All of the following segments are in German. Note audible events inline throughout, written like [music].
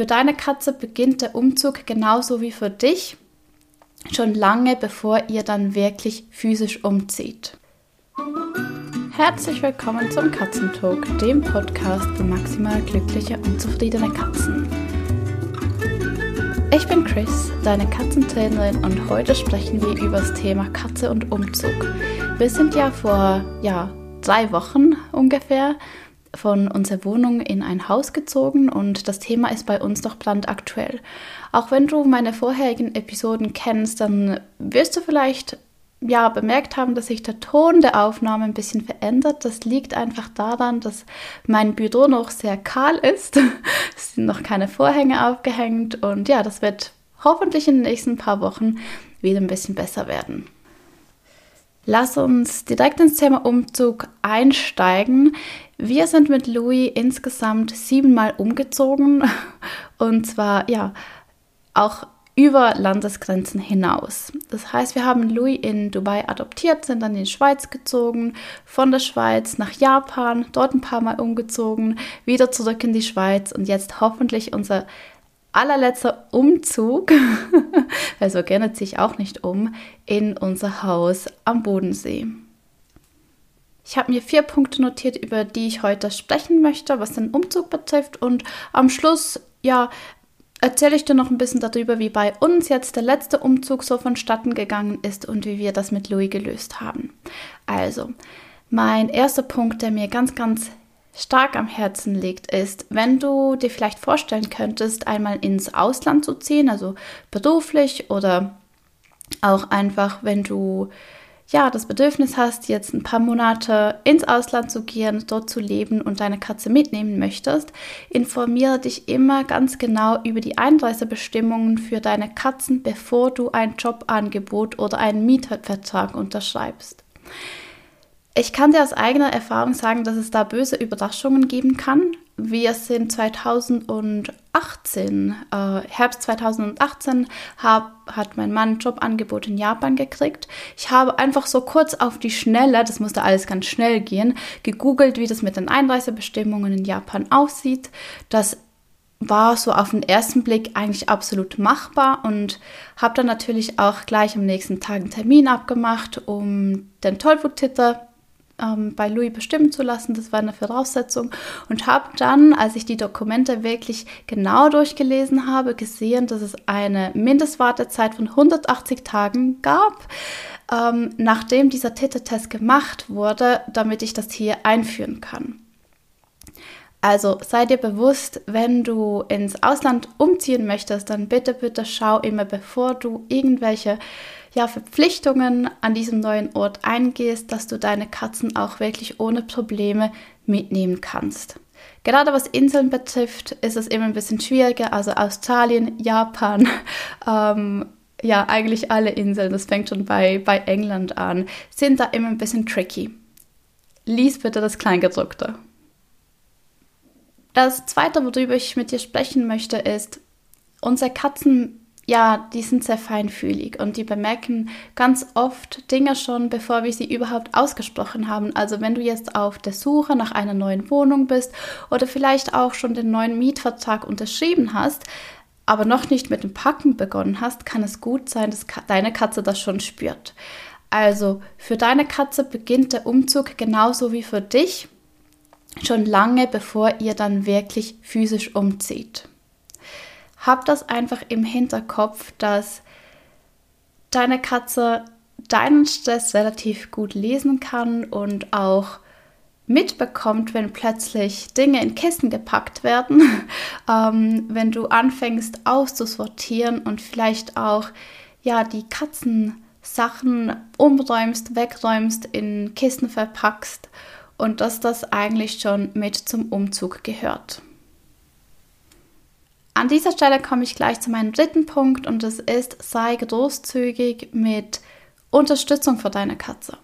für deine Katze beginnt der Umzug genauso wie für dich, schon lange bevor ihr dann wirklich physisch umzieht. Herzlich willkommen zum Katzentalk, dem Podcast für maximal glückliche und zufriedene Katzen. Ich bin Chris, deine Katzentrainerin und heute sprechen wir über das Thema Katze und Umzug. Wir sind ja vor ja, drei Wochen ungefähr von unserer Wohnung in ein Haus gezogen und das Thema ist bei uns noch brandaktuell. Auch wenn du meine vorherigen Episoden kennst, dann wirst du vielleicht ja bemerkt haben, dass sich der Ton der Aufnahme ein bisschen verändert. Das liegt einfach daran, dass mein Büro noch sehr kahl ist. [laughs] es sind noch keine Vorhänge aufgehängt und ja, das wird hoffentlich in den nächsten paar Wochen wieder ein bisschen besser werden. Lass uns direkt ins Thema Umzug einsteigen. Wir sind mit Louis insgesamt siebenmal umgezogen [laughs] und zwar ja auch über Landesgrenzen hinaus. Das heißt, wir haben Louis in Dubai adoptiert, sind dann in die Schweiz gezogen, von der Schweiz nach Japan, dort ein paar Mal umgezogen, wieder zurück in die Schweiz und jetzt hoffentlich unser allerletzter Umzug, [laughs] also gerne ziehe ich auch nicht um, in unser Haus am Bodensee. Ich habe mir vier Punkte notiert, über die ich heute sprechen möchte, was den Umzug betrifft. Und am Schluss, ja, erzähle ich dir noch ein bisschen darüber, wie bei uns jetzt der letzte Umzug so vonstatten gegangen ist und wie wir das mit Louis gelöst haben. Also, mein erster Punkt, der mir ganz, ganz stark am Herzen liegt, ist, wenn du dir vielleicht vorstellen könntest, einmal ins Ausland zu ziehen, also beruflich oder auch einfach, wenn du ja das Bedürfnis hast, jetzt ein paar Monate ins Ausland zu gehen, dort zu leben und deine Katze mitnehmen möchtest, informiere dich immer ganz genau über die Einreisebestimmungen für deine Katzen, bevor du ein Jobangebot oder einen Mietvertrag unterschreibst. Ich kann dir aus eigener Erfahrung sagen, dass es da böse Überraschungen geben kann. Wir sind 2018, äh, Herbst 2018, hab, hat mein Mann ein Jobangebot in Japan gekriegt. Ich habe einfach so kurz auf die Schnelle, das musste alles ganz schnell gehen, gegoogelt, wie das mit den Einreisebestimmungen in Japan aussieht. Das war so auf den ersten Blick eigentlich absolut machbar und habe dann natürlich auch gleich am nächsten Tag einen Termin abgemacht, um den Tollwut-Titter ähm, bei Louis bestimmen zu lassen. Das war eine Voraussetzung. Und habe dann, als ich die Dokumente wirklich genau durchgelesen habe, gesehen, dass es eine Mindestwartezeit von 180 Tagen gab, ähm, nachdem dieser Titeltest gemacht wurde, damit ich das hier einführen kann. Also sei dir bewusst, wenn du ins Ausland umziehen möchtest, dann bitte, bitte schau immer, bevor du irgendwelche ja, Verpflichtungen an diesem neuen Ort eingehst, dass du deine Katzen auch wirklich ohne Probleme mitnehmen kannst. Gerade was Inseln betrifft, ist es immer ein bisschen schwieriger. Also Australien, Japan, [laughs] ähm, ja, eigentlich alle Inseln, das fängt schon bei, bei England an, sind da immer ein bisschen tricky. Lies bitte das Kleingedruckte. Das zweite, worüber ich mit dir sprechen möchte, ist, unsere Katzen ja, die sind sehr feinfühlig und die bemerken ganz oft Dinge schon, bevor wir sie überhaupt ausgesprochen haben. Also wenn du jetzt auf der Suche nach einer neuen Wohnung bist oder vielleicht auch schon den neuen Mietvertrag unterschrieben hast, aber noch nicht mit dem Packen begonnen hast, kann es gut sein, dass deine Katze das schon spürt. Also für deine Katze beginnt der Umzug genauso wie für dich schon lange bevor ihr dann wirklich physisch umzieht. Hab das einfach im Hinterkopf, dass deine Katze deinen Stress relativ gut lesen kann und auch mitbekommt, wenn plötzlich Dinge in Kisten gepackt werden, [laughs] ähm, wenn du anfängst auszusortieren und vielleicht auch ja die Katzensachen umräumst, wegräumst, in Kisten verpackst und dass das eigentlich schon mit zum Umzug gehört. An dieser Stelle komme ich gleich zu meinem dritten Punkt und das ist, sei großzügig mit Unterstützung für deine Katze.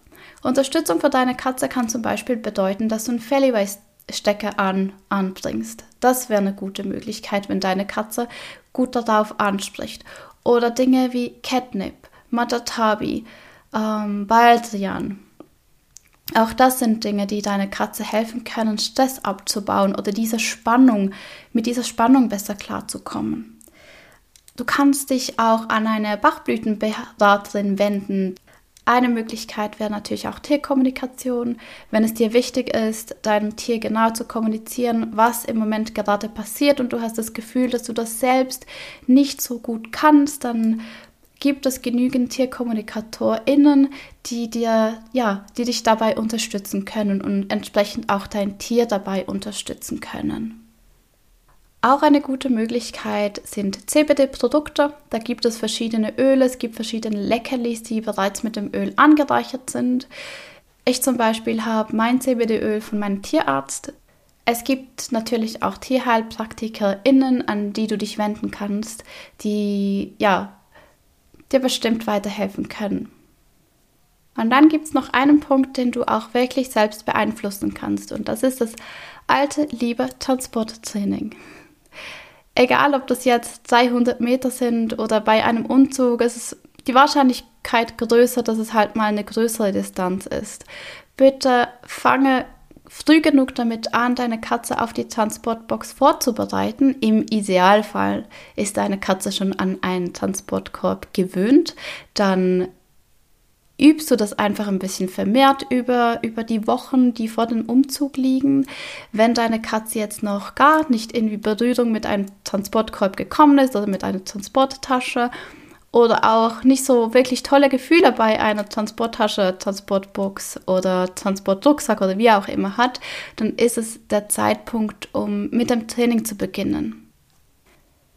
Unterstützung für deine Katze kann zum Beispiel bedeuten, dass du einen Fellyway-Stecker an, anbringst. Das wäre eine gute Möglichkeit, wenn deine Katze gut darauf anspricht. Oder Dinge wie Catnip, Matatabi, ähm, Baldrian Auch das sind Dinge, die deiner Katze helfen können, Stress abzubauen oder diese Spannung, mit dieser Spannung besser klarzukommen. Du kannst dich auch an eine Bachblütenberaterin wenden. Eine Möglichkeit wäre natürlich auch Tierkommunikation, wenn es dir wichtig ist, deinem Tier genau zu kommunizieren, was im Moment gerade passiert und du hast das Gefühl, dass du das selbst nicht so gut kannst, dann gibt es genügend TierkommunikatorInnen, die dir, ja, die dich dabei unterstützen können und entsprechend auch dein Tier dabei unterstützen können. Auch eine gute Möglichkeit sind CBD-Produkte. Da gibt es verschiedene Öle, es gibt verschiedene Leckerlis, die bereits mit dem Öl angereichert sind. Ich zum Beispiel habe mein CBD-Öl von meinem Tierarzt. Es gibt natürlich auch TierheilpraktikerInnen, an die du dich wenden kannst, die ja dir bestimmt weiterhelfen können. Und dann gibt es noch einen Punkt, den du auch wirklich selbst beeinflussen kannst. Und das ist das alte, liebe Transporttraining. Egal, ob das jetzt 200 Meter sind oder bei einem Umzug, es ist die Wahrscheinlichkeit größer, dass es halt mal eine größere Distanz ist. Bitte fange früh genug damit an, deine Katze auf die Transportbox vorzubereiten. Im Idealfall ist deine Katze schon an einen Transportkorb gewöhnt. Dann übst du das einfach ein bisschen vermehrt über, über die Wochen, die vor dem Umzug liegen. Wenn deine Katze jetzt noch gar nicht in Berührung mit einem Transportkorb gekommen ist oder mit einer Transporttasche, oder auch nicht so wirklich tolle Gefühle bei einer Transporttasche, Transportbox oder Transportrucksack oder wie auch immer hat, dann ist es der Zeitpunkt, um mit dem Training zu beginnen.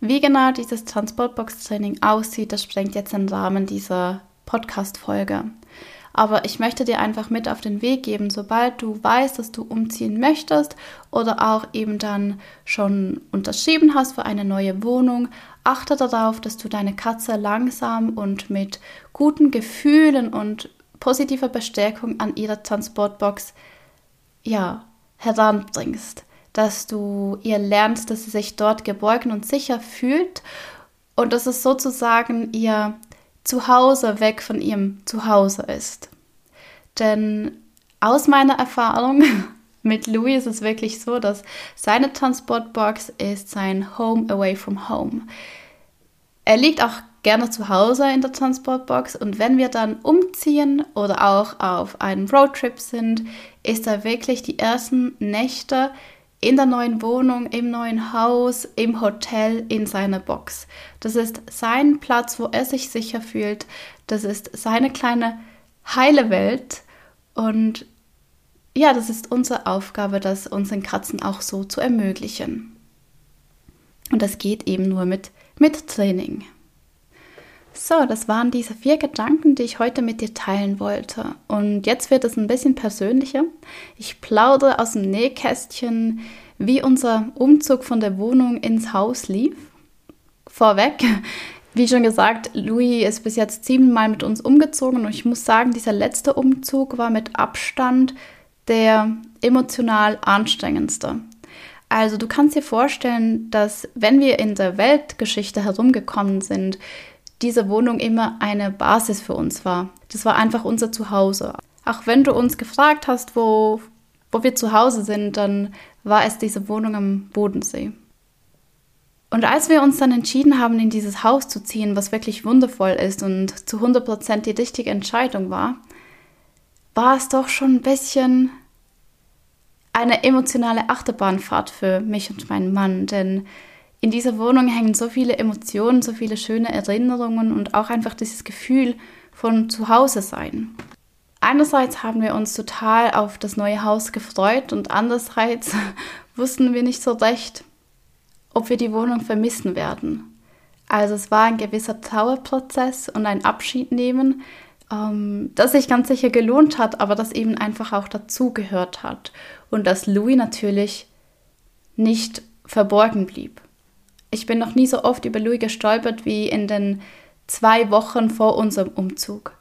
Wie genau dieses Transportbox-Training aussieht, das sprengt jetzt den Rahmen dieser Podcast-Folge. Aber ich möchte dir einfach mit auf den Weg geben, sobald du weißt, dass du umziehen möchtest oder auch eben dann schon unterschrieben hast für eine neue Wohnung, achte darauf, dass du deine Katze langsam und mit guten Gefühlen und positiver Bestärkung an ihre Transportbox ja, heranbringst. Dass du ihr lernst, dass sie sich dort geborgen und sicher fühlt und dass es sozusagen ihr Zuhause weg von ihrem Zuhause ist. Denn aus meiner Erfahrung [laughs] mit Louis ist es wirklich so, dass seine Transportbox ist sein Home away from home. Er liegt auch gerne zu Hause in der Transportbox und wenn wir dann umziehen oder auch auf einem Roadtrip sind, ist er wirklich die ersten Nächte in der neuen Wohnung, im neuen Haus, im Hotel, in seiner Box. Das ist sein Platz, wo er sich sicher fühlt. Das ist seine kleine heile Welt. Und ja, das ist unsere Aufgabe, das unseren Katzen auch so zu ermöglichen. Und das geht eben nur mit, mit Training. So, das waren diese vier Gedanken, die ich heute mit dir teilen wollte. Und jetzt wird es ein bisschen persönlicher. Ich plaudere aus dem Nähkästchen, wie unser Umzug von der Wohnung ins Haus lief. Vorweg, [laughs] wie schon gesagt, Louis ist bis jetzt siebenmal mit uns umgezogen und ich muss sagen, dieser letzte Umzug war mit Abstand der emotional anstrengendste. Also du kannst dir vorstellen, dass wenn wir in der Weltgeschichte herumgekommen sind, diese Wohnung immer eine Basis für uns war. Das war einfach unser Zuhause. Auch wenn du uns gefragt hast, wo, wo wir zu Hause sind, dann war es diese Wohnung am Bodensee. Und als wir uns dann entschieden haben, in dieses Haus zu ziehen, was wirklich wundervoll ist und zu 100% die richtige Entscheidung war, war es doch schon ein bisschen eine emotionale Achterbahnfahrt für mich und meinen Mann, denn in dieser Wohnung hängen so viele Emotionen, so viele schöne Erinnerungen und auch einfach dieses Gefühl von Zuhause sein. Einerseits haben wir uns total auf das neue Haus gefreut und andererseits [laughs] wussten wir nicht so recht, ob wir die Wohnung vermissen werden. Also es war ein gewisser Trauerprozess und ein Abschied nehmen, ähm, das sich ganz sicher gelohnt hat, aber das eben einfach auch dazugehört hat und dass Louis natürlich nicht verborgen blieb. Ich bin noch nie so oft über Louis gestolpert wie in den zwei Wochen vor unserem Umzug.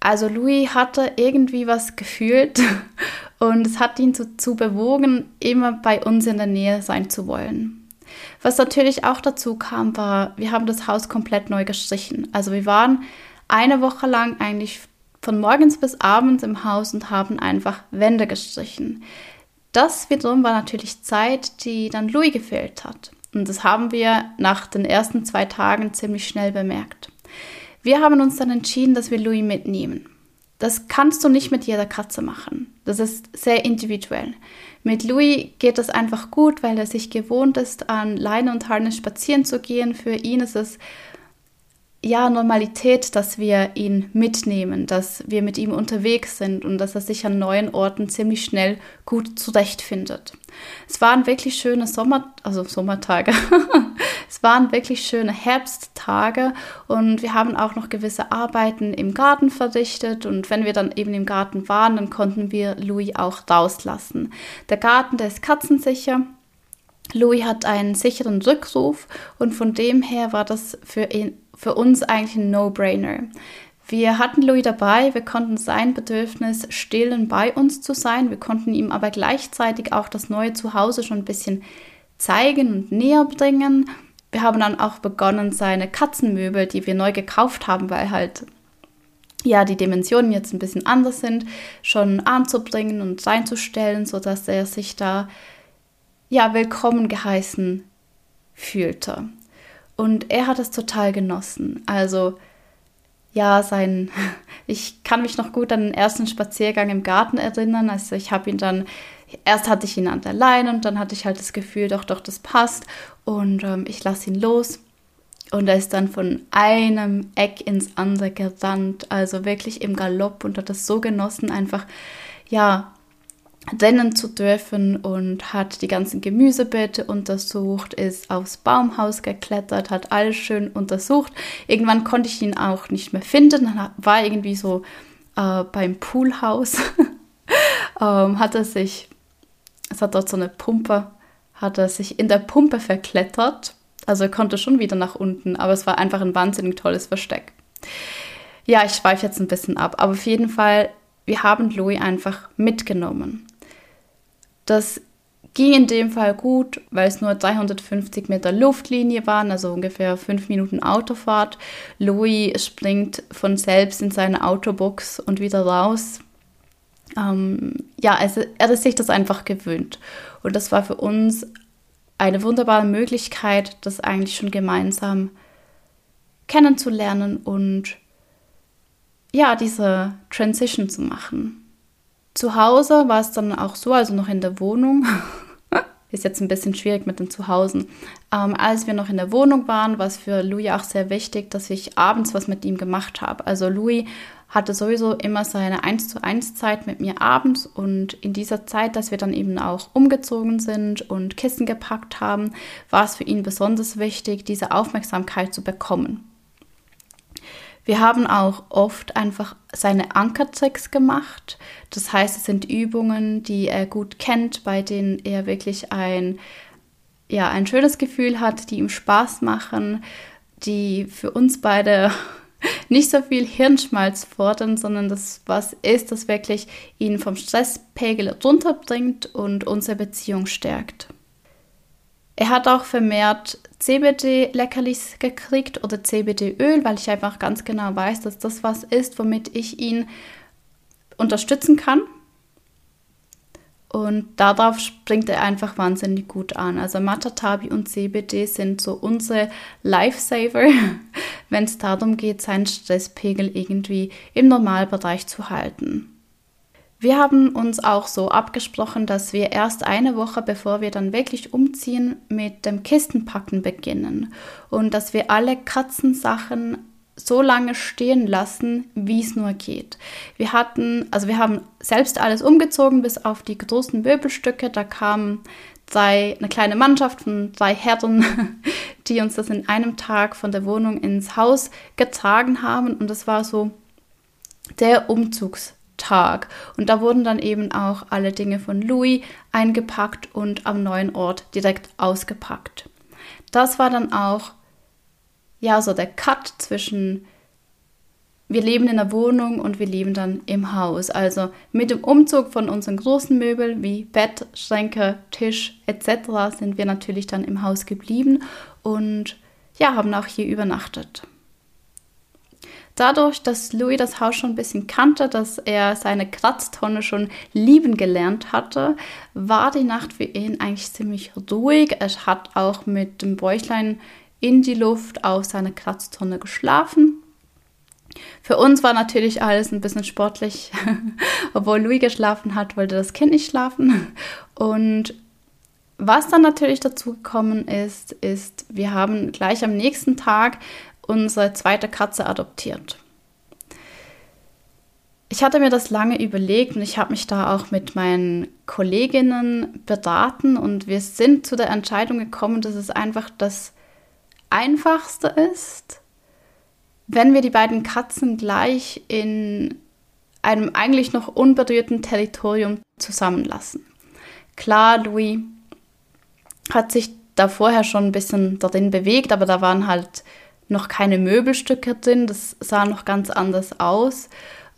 Also Louis hatte irgendwie was gefühlt [laughs] und es hat ihn dazu bewogen, immer bei uns in der Nähe sein zu wollen. Was natürlich auch dazu kam, war, wir haben das Haus komplett neu gestrichen. Also wir waren eine Woche lang eigentlich von morgens bis abends im Haus und haben einfach Wände gestrichen. Das wiederum war natürlich Zeit, die dann Louis gefehlt hat. Und das haben wir nach den ersten zwei Tagen ziemlich schnell bemerkt. Wir haben uns dann entschieden, dass wir Louis mitnehmen. Das kannst du nicht mit jeder Katze machen. Das ist sehr individuell. Mit Louis geht es einfach gut, weil er sich gewohnt ist, an Leine und Harnisch spazieren zu gehen. Für ihn ist es ja, Normalität, dass wir ihn mitnehmen, dass wir mit ihm unterwegs sind und dass er sich an neuen Orten ziemlich schnell gut zurechtfindet. Es waren wirklich schöne Sommer, also Sommertage. [laughs] es waren wirklich schöne Herbsttage und wir haben auch noch gewisse Arbeiten im Garten verrichtet und wenn wir dann eben im Garten waren, dann konnten wir Louis auch rauslassen. Der Garten, der ist katzensicher. Louis hat einen sicheren Rückruf und von dem her war das für ihn für uns eigentlich ein No-Brainer. Wir hatten Louis dabei, wir konnten sein Bedürfnis stillen, bei uns zu sein. Wir konnten ihm aber gleichzeitig auch das neue Zuhause schon ein bisschen zeigen und näher bringen. Wir haben dann auch begonnen, seine Katzenmöbel, die wir neu gekauft haben, weil halt ja die Dimensionen jetzt ein bisschen anders sind, schon anzubringen und reinzustellen, sodass er sich da ja willkommen geheißen fühlte. Und er hat es total genossen. Also ja, sein, [laughs] ich kann mich noch gut an den ersten Spaziergang im Garten erinnern. Also ich habe ihn dann, erst hatte ich ihn an der Leine und dann hatte ich halt das Gefühl, doch, doch, das passt. Und ähm, ich lasse ihn los. Und er ist dann von einem Eck ins andere gerannt, also wirklich im Galopp und hat das so genossen, einfach, ja, rennen zu dürfen und hat die ganzen Gemüsebeete untersucht, ist aufs Baumhaus geklettert, hat alles schön untersucht. Irgendwann konnte ich ihn auch nicht mehr finden, dann war irgendwie so äh, beim Poolhaus, [laughs] ähm, hat er sich, es hat dort so eine Pumpe, hat er sich in der Pumpe verklettert. Also er konnte schon wieder nach unten, aber es war einfach ein wahnsinnig tolles Versteck. Ja, ich schweife jetzt ein bisschen ab, aber auf jeden Fall, wir haben Louis einfach mitgenommen. Das ging in dem Fall gut, weil es nur 350 Meter Luftlinie waren, also ungefähr fünf Minuten Autofahrt. Louis springt von selbst in seine Autobox und wieder raus. Ähm, ja, also er hat sich das einfach gewöhnt. Und das war für uns eine wunderbare Möglichkeit, das eigentlich schon gemeinsam kennenzulernen und ja, diese Transition zu machen. Zu Hause war es dann auch so, also noch in der Wohnung. [laughs] Ist jetzt ein bisschen schwierig mit den Zuhausen. Ähm, als wir noch in der Wohnung waren, war es für Louis auch sehr wichtig, dass ich abends was mit ihm gemacht habe. Also Louis hatte sowieso immer seine 1 zu 1 Zeit mit mir abends und in dieser Zeit, dass wir dann eben auch umgezogen sind und Kissen gepackt haben, war es für ihn besonders wichtig, diese Aufmerksamkeit zu bekommen. Wir haben auch oft einfach seine Ankertricks gemacht. Das heißt, es sind Übungen, die er gut kennt, bei denen er wirklich ein, ja, ein schönes Gefühl hat, die ihm Spaß machen, die für uns beide [laughs] nicht so viel Hirnschmalz fordern, sondern das was ist, das wirklich ihn vom Stresspegel runterbringt und unsere Beziehung stärkt. Er hat auch vermehrt CBD-Leckerlis gekriegt oder CBD-Öl, weil ich einfach ganz genau weiß, dass das was ist, womit ich ihn unterstützen kann. Und darauf springt er einfach wahnsinnig gut an. Also Matatabi und CBD sind so unsere Lifesaver, [laughs] wenn es darum geht, seinen Stresspegel irgendwie im Normalbereich zu halten. Wir haben uns auch so abgesprochen, dass wir erst eine Woche, bevor wir dann wirklich umziehen, mit dem Kistenpacken beginnen und dass wir alle Katzensachen so lange stehen lassen, wie es nur geht. Wir hatten, also wir haben selbst alles umgezogen, bis auf die großen Möbelstücke. Da kam drei, eine kleine Mannschaft von drei Herren, [laughs] die uns das in einem Tag von der Wohnung ins Haus getragen haben. Und das war so der Umzugs Tag. Und da wurden dann eben auch alle Dinge von Louis eingepackt und am neuen Ort direkt ausgepackt. Das war dann auch ja so der Cut zwischen wir leben in der Wohnung und wir leben dann im Haus. Also mit dem Umzug von unseren großen Möbeln wie Bett, Schränke, Tisch etc. sind wir natürlich dann im Haus geblieben und ja, haben auch hier übernachtet. Dadurch, dass Louis das Haus schon ein bisschen kannte, dass er seine Kratztonne schon lieben gelernt hatte, war die Nacht für ihn eigentlich ziemlich ruhig. Er hat auch mit dem Bäuchlein in die Luft auf seiner Kratztonne geschlafen. Für uns war natürlich alles ein bisschen sportlich. [laughs] Obwohl Louis geschlafen hat, wollte das Kind nicht schlafen. Und was dann natürlich dazu gekommen ist, ist, wir haben gleich am nächsten Tag unsere zweite Katze adoptiert. Ich hatte mir das lange überlegt und ich habe mich da auch mit meinen Kolleginnen beraten und wir sind zu der Entscheidung gekommen, dass es einfach das Einfachste ist, wenn wir die beiden Katzen gleich in einem eigentlich noch unberührten Territorium zusammenlassen. Klar, Louis hat sich da vorher schon ein bisschen darin bewegt, aber da waren halt noch keine Möbelstücke drin, das sah noch ganz anders aus.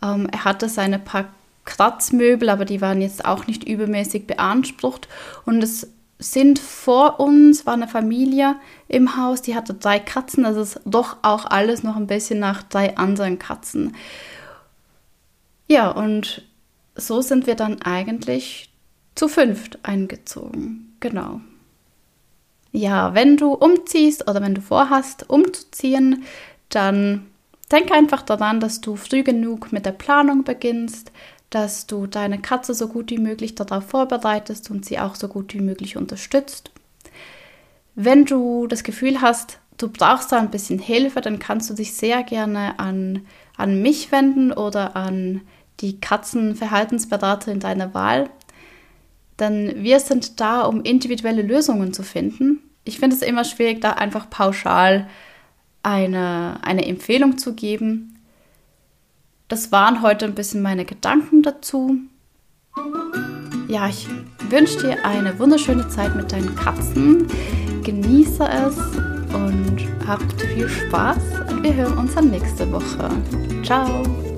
Ähm, er hatte seine paar Kratzmöbel, aber die waren jetzt auch nicht übermäßig beansprucht und es sind vor uns, war eine Familie im Haus, die hatte drei Katzen. Das ist doch auch alles noch ein bisschen nach drei anderen Katzen. Ja, und so sind wir dann eigentlich zu fünft eingezogen. Genau. Ja, wenn du umziehst oder wenn du vorhast, umzuziehen, dann denk einfach daran, dass du früh genug mit der Planung beginnst, dass du deine Katze so gut wie möglich darauf vorbereitest und sie auch so gut wie möglich unterstützt. Wenn du das Gefühl hast, du brauchst da ein bisschen Hilfe, dann kannst du dich sehr gerne an, an mich wenden oder an die Katzenverhaltensberaterin deiner Wahl. Denn wir sind da, um individuelle Lösungen zu finden. Ich finde es immer schwierig, da einfach pauschal eine, eine Empfehlung zu geben das waren heute ein bisschen meine Gedanken dazu. Ja, ich wünsche dir eine wunderschöne Zeit mit deinen Katzen. Genieße es und habt viel Spaß. Und wir hören uns dann nächste Woche. Ciao!